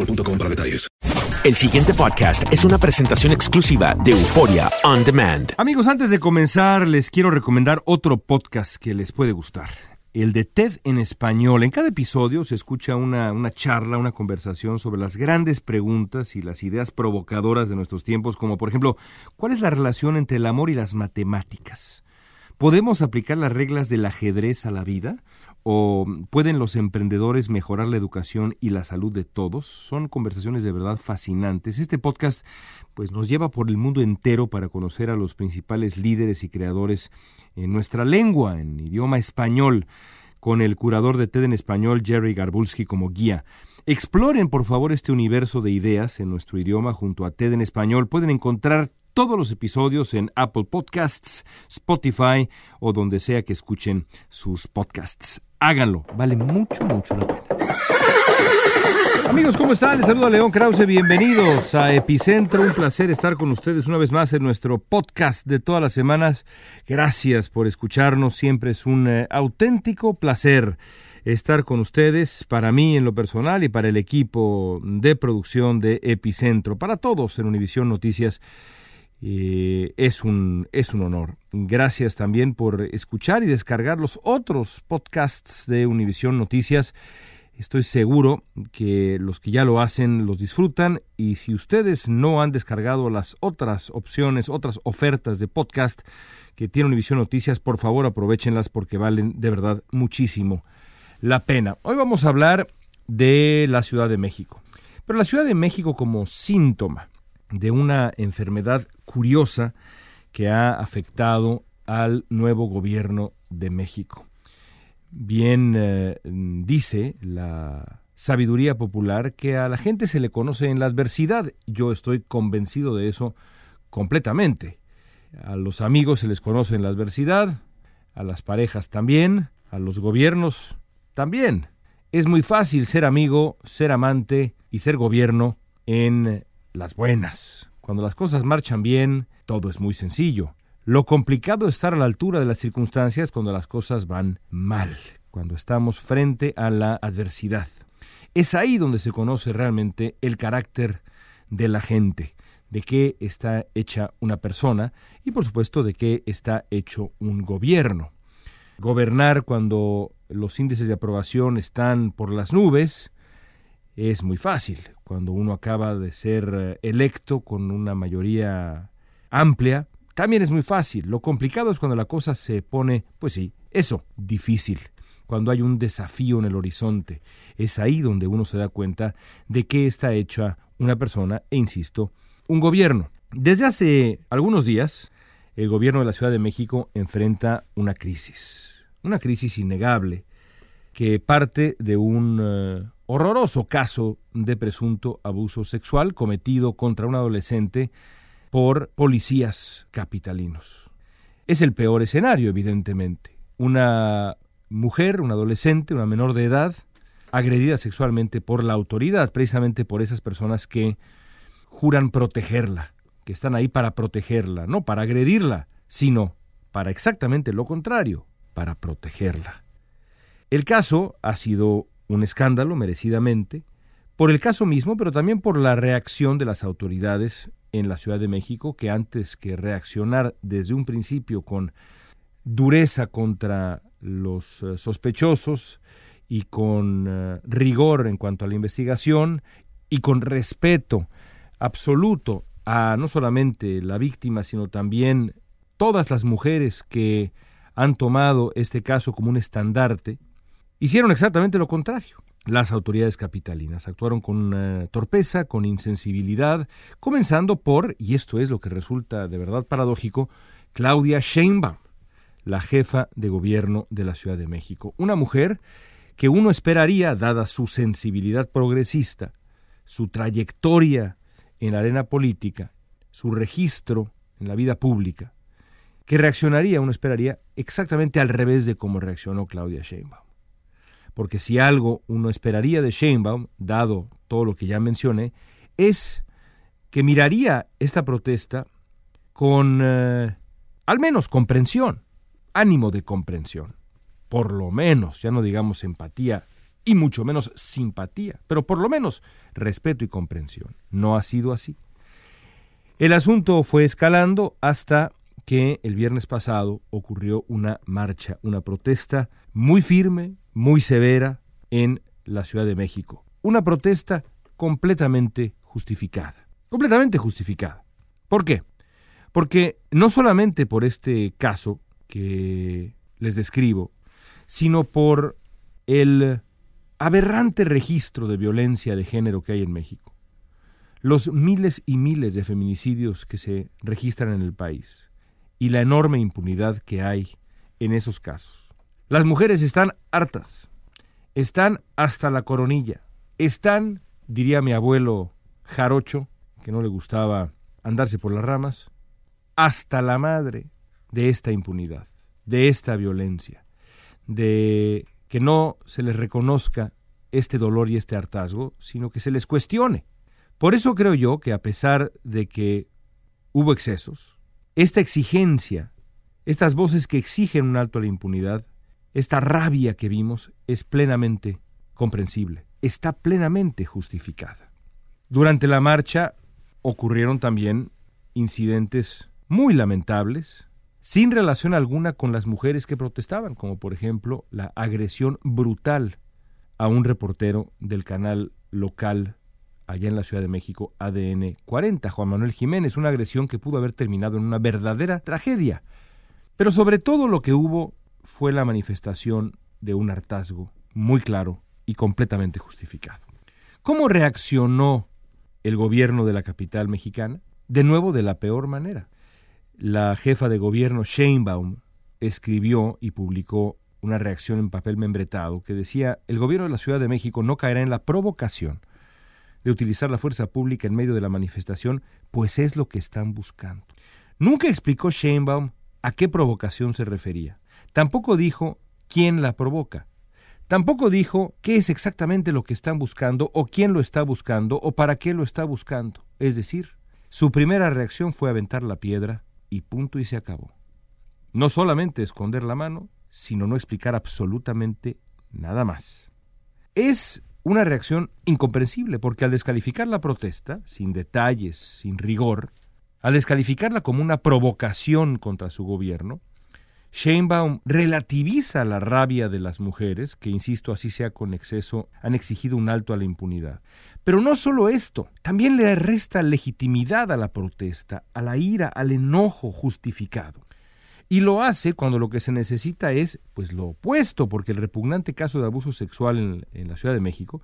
boostmobile.com para detalles. El siguiente podcast es una presentación exclusiva de Euforia On Demand. Amigos, antes de comenzar, les quiero recomendar otro podcast que les puede gustar. El de TED en español. En cada episodio se escucha una, una charla, una conversación sobre las grandes preguntas y las ideas provocadoras de nuestros tiempos, como por ejemplo, ¿cuál es la relación entre el amor y las matemáticas? ¿Podemos aplicar las reglas del ajedrez a la vida? ¿O pueden los emprendedores mejorar la educación y la salud de todos? Son conversaciones de verdad fascinantes. Este podcast pues nos lleva por el mundo entero para conocer a los principales líderes y creadores en nuestra lengua, en idioma español, con el curador de TED en español Jerry Garbulski como guía. Exploren por favor este universo de ideas en nuestro idioma junto a TED en español. Pueden encontrar todos los episodios en Apple Podcasts, Spotify o donde sea que escuchen sus podcasts. Háganlo, vale mucho, mucho la pena. Amigos, ¿cómo están? Les saluda León Krause. Bienvenidos a Epicentro. Un placer estar con ustedes una vez más en nuestro podcast de todas las semanas. Gracias por escucharnos. Siempre es un eh, auténtico placer estar con ustedes, para mí en lo personal y para el equipo de producción de Epicentro, para todos en Univisión Noticias. Eh, es, un, es un honor. Gracias también por escuchar y descargar los otros podcasts de Univisión Noticias. Estoy seguro que los que ya lo hacen los disfrutan y si ustedes no han descargado las otras opciones, otras ofertas de podcast que tiene Univisión Noticias, por favor aprovechenlas porque valen de verdad muchísimo la pena. Hoy vamos a hablar de la Ciudad de México, pero la Ciudad de México como síntoma de una enfermedad curiosa que ha afectado al nuevo gobierno de México. Bien eh, dice la sabiduría popular que a la gente se le conoce en la adversidad. Yo estoy convencido de eso completamente. A los amigos se les conoce en la adversidad, a las parejas también, a los gobiernos también. Es muy fácil ser amigo, ser amante y ser gobierno en las buenas. Cuando las cosas marchan bien, todo es muy sencillo. Lo complicado es estar a la altura de las circunstancias cuando las cosas van mal, cuando estamos frente a la adversidad. Es ahí donde se conoce realmente el carácter de la gente, de qué está hecha una persona y por supuesto de qué está hecho un gobierno. Gobernar cuando los índices de aprobación están por las nubes es muy fácil. Cuando uno acaba de ser eh, electo con una mayoría amplia, también es muy fácil. Lo complicado es cuando la cosa se pone, pues sí, eso, difícil. cuando hay un desafío en el horizonte. Es ahí donde uno se da cuenta de qué está hecha una persona e, insisto, un gobierno. Desde hace algunos días, el gobierno de la Ciudad de México enfrenta una crisis, una crisis innegable, que parte de un eh, horroroso caso de presunto abuso sexual cometido contra un adolescente por policías capitalinos. Es el peor escenario, evidentemente. Una mujer, un adolescente, una menor de edad, agredida sexualmente por la autoridad, precisamente por esas personas que juran protegerla, que están ahí para protegerla, no para agredirla, sino para exactamente lo contrario, para protegerla. El caso ha sido un escándalo, merecidamente, por el caso mismo, pero también por la reacción de las autoridades en la Ciudad de México, que antes que reaccionar desde un principio con dureza contra los eh, sospechosos y con eh, rigor en cuanto a la investigación y con respeto absoluto a no solamente la víctima, sino también todas las mujeres que han tomado este caso como un estandarte, hicieron exactamente lo contrario. Las autoridades capitalinas actuaron con torpeza, con insensibilidad, comenzando por, y esto es lo que resulta de verdad paradójico, Claudia Sheinbaum, la jefa de gobierno de la Ciudad de México. Una mujer que uno esperaría, dada su sensibilidad progresista, su trayectoria en la arena política, su registro en la vida pública, que reaccionaría, uno esperaría, exactamente al revés de cómo reaccionó Claudia Sheinbaum. Porque si algo uno esperaría de Sheinbaum, dado todo lo que ya mencioné, es que miraría esta protesta con eh, al menos comprensión, ánimo de comprensión, por lo menos, ya no digamos empatía y mucho menos simpatía, pero por lo menos respeto y comprensión. No ha sido así. El asunto fue escalando hasta que el viernes pasado ocurrió una marcha, una protesta muy firme, muy severa en la Ciudad de México. Una protesta completamente justificada. Completamente justificada. ¿Por qué? Porque no solamente por este caso que les describo, sino por el aberrante registro de violencia de género que hay en México. Los miles y miles de feminicidios que se registran en el país y la enorme impunidad que hay en esos casos. Las mujeres están hartas, están hasta la coronilla, están, diría mi abuelo jarocho, que no le gustaba andarse por las ramas, hasta la madre de esta impunidad, de esta violencia, de que no se les reconozca este dolor y este hartazgo, sino que se les cuestione. Por eso creo yo que a pesar de que hubo excesos, esta exigencia, estas voces que exigen un alto a la impunidad, esta rabia que vimos es plenamente comprensible, está plenamente justificada. Durante la marcha ocurrieron también incidentes muy lamentables, sin relación alguna con las mujeres que protestaban, como por ejemplo la agresión brutal a un reportero del canal local allá en la Ciudad de México, ADN 40, Juan Manuel Jiménez, una agresión que pudo haber terminado en una verdadera tragedia. Pero sobre todo lo que hubo fue la manifestación de un hartazgo muy claro y completamente justificado. ¿Cómo reaccionó el gobierno de la capital mexicana? De nuevo, de la peor manera la jefa de gobierno Sheinbaum escribió y publicó una reacción en papel membretado que decía, el gobierno de la Ciudad de México no caerá en la provocación de utilizar la fuerza pública en medio de la manifestación, pues es lo que están buscando. Nunca explicó Sheinbaum a qué provocación se refería. Tampoco dijo quién la provoca. Tampoco dijo qué es exactamente lo que están buscando o quién lo está buscando o para qué lo está buscando. Es decir, su primera reacción fue aventar la piedra y punto y se acabó. No solamente esconder la mano, sino no explicar absolutamente nada más. Es una reacción incomprensible porque al descalificar la protesta, sin detalles, sin rigor, al descalificarla como una provocación contra su gobierno, Sheinbaum relativiza la rabia de las mujeres, que insisto, así sea con exceso, han exigido un alto a la impunidad. Pero no solo esto, también le resta legitimidad a la protesta, a la ira, al enojo justificado. Y lo hace cuando lo que se necesita es pues lo opuesto, porque el repugnante caso de abuso sexual en, en la Ciudad de México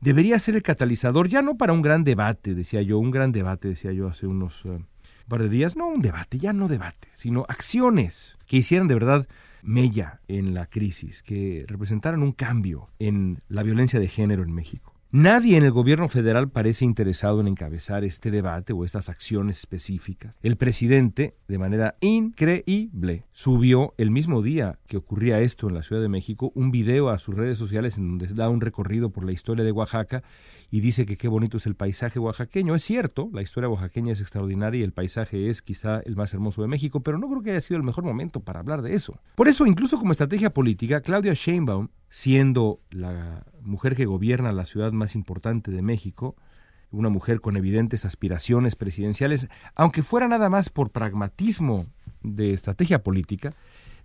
debería ser el catalizador, ya no para un gran debate, decía yo, un gran debate, decía yo hace unos uh, par de días, no un debate, ya no debate, sino acciones que hicieran de verdad mella en la crisis, que representaran un cambio en la violencia de género en México. Nadie en el gobierno federal parece interesado en encabezar este debate o estas acciones específicas. El presidente, de manera increíble, subió el mismo día que ocurría esto en la Ciudad de México un video a sus redes sociales en donde da un recorrido por la historia de Oaxaca y dice que qué bonito es el paisaje oaxaqueño. Es cierto, la historia oaxaqueña es extraordinaria y el paisaje es quizá el más hermoso de México, pero no creo que haya sido el mejor momento para hablar de eso. Por eso, incluso como estrategia política, Claudia Sheinbaum, siendo la mujer que gobierna la ciudad más importante de México, una mujer con evidentes aspiraciones presidenciales, aunque fuera nada más por pragmatismo de estrategia política,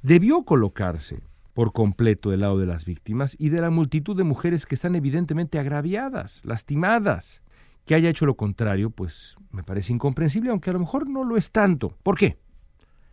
debió colocarse por completo del lado de las víctimas y de la multitud de mujeres que están evidentemente agraviadas, lastimadas. Que haya hecho lo contrario, pues me parece incomprensible, aunque a lo mejor no lo es tanto. ¿Por qué?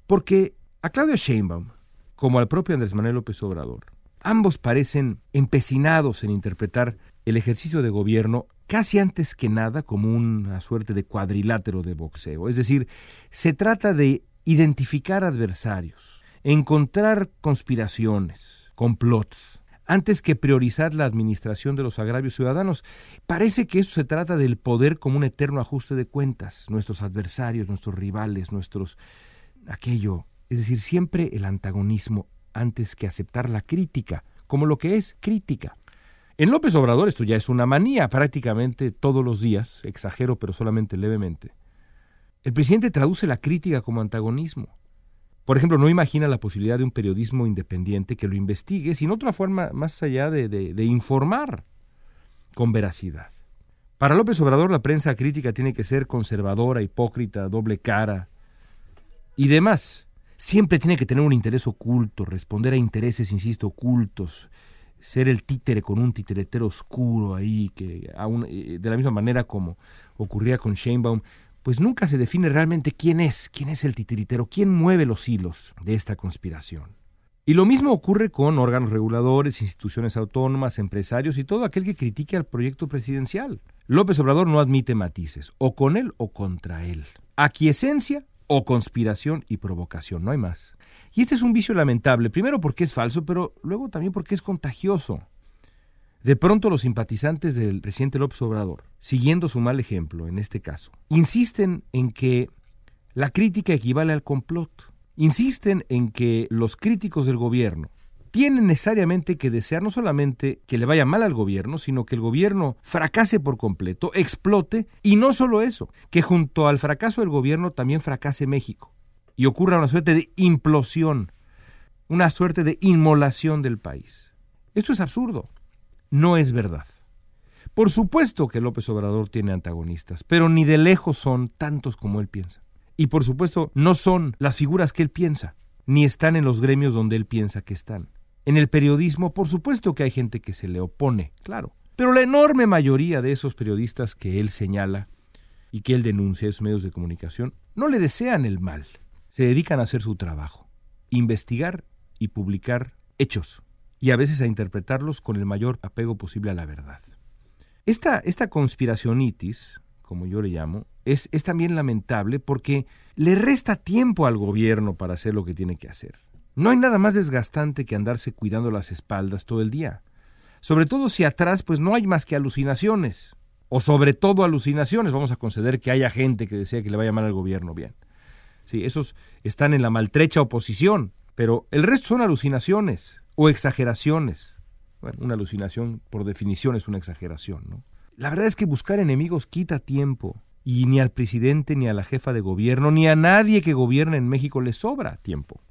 Porque a Claudia Sheinbaum, como al propio Andrés Manuel López Obrador, ambos parecen empecinados en interpretar el ejercicio de gobierno casi antes que nada como una suerte de cuadrilátero de boxeo. Es decir, se trata de identificar adversarios, encontrar conspiraciones, complots, antes que priorizar la administración de los agravios ciudadanos. Parece que eso se trata del poder como un eterno ajuste de cuentas, nuestros adversarios, nuestros rivales, nuestros... aquello, es decir, siempre el antagonismo antes que aceptar la crítica, como lo que es crítica. En López Obrador esto ya es una manía prácticamente todos los días, exagero pero solamente levemente. El presidente traduce la crítica como antagonismo. Por ejemplo, no imagina la posibilidad de un periodismo independiente que lo investigue sin otra forma más allá de, de, de informar con veracidad. Para López Obrador la prensa crítica tiene que ser conservadora, hipócrita, doble cara y demás. Siempre tiene que tener un interés oculto, responder a intereses, insisto, ocultos, ser el títere con un titeretero oscuro ahí, que aún, de la misma manera como ocurría con Sheinbaum, pues nunca se define realmente quién es, quién es el titiritero, quién mueve los hilos de esta conspiración. Y lo mismo ocurre con órganos reguladores, instituciones autónomas, empresarios y todo aquel que critique al proyecto presidencial. López Obrador no admite matices, o con él o contra él. Aquiescencia o conspiración y provocación, no hay más. Y este es un vicio lamentable, primero porque es falso, pero luego también porque es contagioso. De pronto los simpatizantes del presidente López Obrador, siguiendo su mal ejemplo en este caso, insisten en que la crítica equivale al complot. Insisten en que los críticos del gobierno tienen necesariamente que desear no solamente que le vaya mal al gobierno, sino que el gobierno fracase por completo, explote, y no solo eso, que junto al fracaso del gobierno también fracase México y ocurra una suerte de implosión, una suerte de inmolación del país. Esto es absurdo, no es verdad. Por supuesto que López Obrador tiene antagonistas, pero ni de lejos son tantos como él piensa. Y por supuesto no son las figuras que él piensa, ni están en los gremios donde él piensa que están. En el periodismo, por supuesto que hay gente que se le opone, claro. Pero la enorme mayoría de esos periodistas que él señala y que él denuncia en sus medios de comunicación no le desean el mal. Se dedican a hacer su trabajo, investigar y publicar hechos, y a veces a interpretarlos con el mayor apego posible a la verdad. Esta, esta conspiracionitis, como yo le llamo, es, es también lamentable porque le resta tiempo al gobierno para hacer lo que tiene que hacer. No hay nada más desgastante que andarse cuidando las espaldas todo el día. Sobre todo si atrás pues no hay más que alucinaciones. O sobre todo alucinaciones. Vamos a conceder que haya gente que desea que le vaya mal al gobierno. Bien. Sí, esos están en la maltrecha oposición. Pero el resto son alucinaciones o exageraciones. Bueno, una alucinación por definición es una exageración, ¿no? La verdad es que buscar enemigos quita tiempo. Y ni al presidente, ni a la jefa de gobierno, ni a nadie que gobierna en México le sobra tiempo.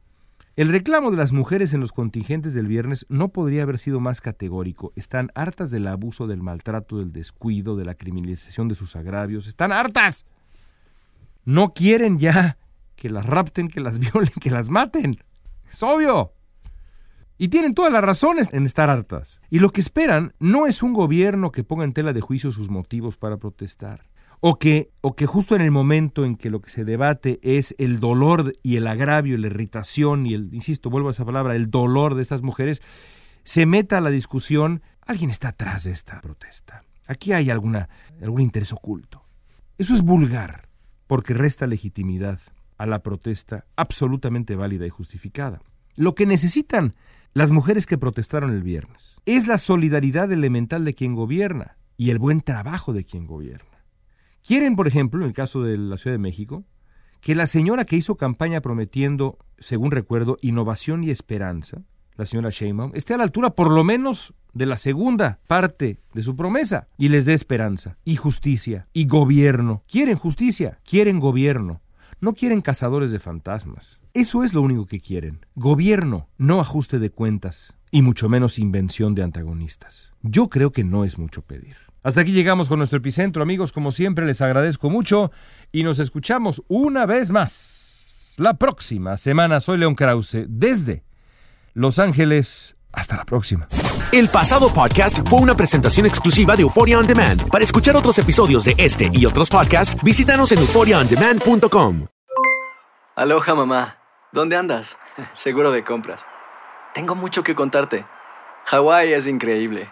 El reclamo de las mujeres en los contingentes del viernes no podría haber sido más categórico. Están hartas del abuso, del maltrato, del descuido, de la criminalización de sus agravios. Están hartas. No quieren ya que las rapten, que las violen, que las maten. Es obvio. Y tienen todas las razones en estar hartas. Y lo que esperan no es un gobierno que ponga en tela de juicio sus motivos para protestar, o que, o que justo en el momento en que lo que se debate es el dolor y el agravio, la irritación y el, insisto, vuelvo a esa palabra, el dolor de estas mujeres, se meta a la discusión, alguien está atrás de esta protesta. Aquí hay alguna, algún interés oculto. Eso es vulgar, porque resta legitimidad a la protesta absolutamente válida y justificada. Lo que necesitan las mujeres que protestaron el viernes es la solidaridad elemental de quien gobierna y el buen trabajo de quien gobierna. Quieren, por ejemplo, en el caso de la Ciudad de México, que la señora que hizo campaña prometiendo, según recuerdo, innovación y esperanza, la señora Sheinbaum, esté a la altura por lo menos de la segunda parte de su promesa y les dé esperanza y justicia y gobierno. Quieren justicia, quieren gobierno, no quieren cazadores de fantasmas. Eso es lo único que quieren. Gobierno, no ajuste de cuentas y mucho menos invención de antagonistas. Yo creo que no es mucho pedir. Hasta aquí llegamos con nuestro epicentro, amigos. Como siempre, les agradezco mucho y nos escuchamos una vez más. La próxima semana soy León Krause desde Los Ángeles. Hasta la próxima. El pasado podcast fue una presentación exclusiva de Euphoria On Demand. Para escuchar otros episodios de este y otros podcasts, visítanos en euphoriaondemand.com. Aloha, mamá. ¿Dónde andas? Seguro de compras. Tengo mucho que contarte. Hawái es increíble.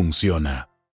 funciona.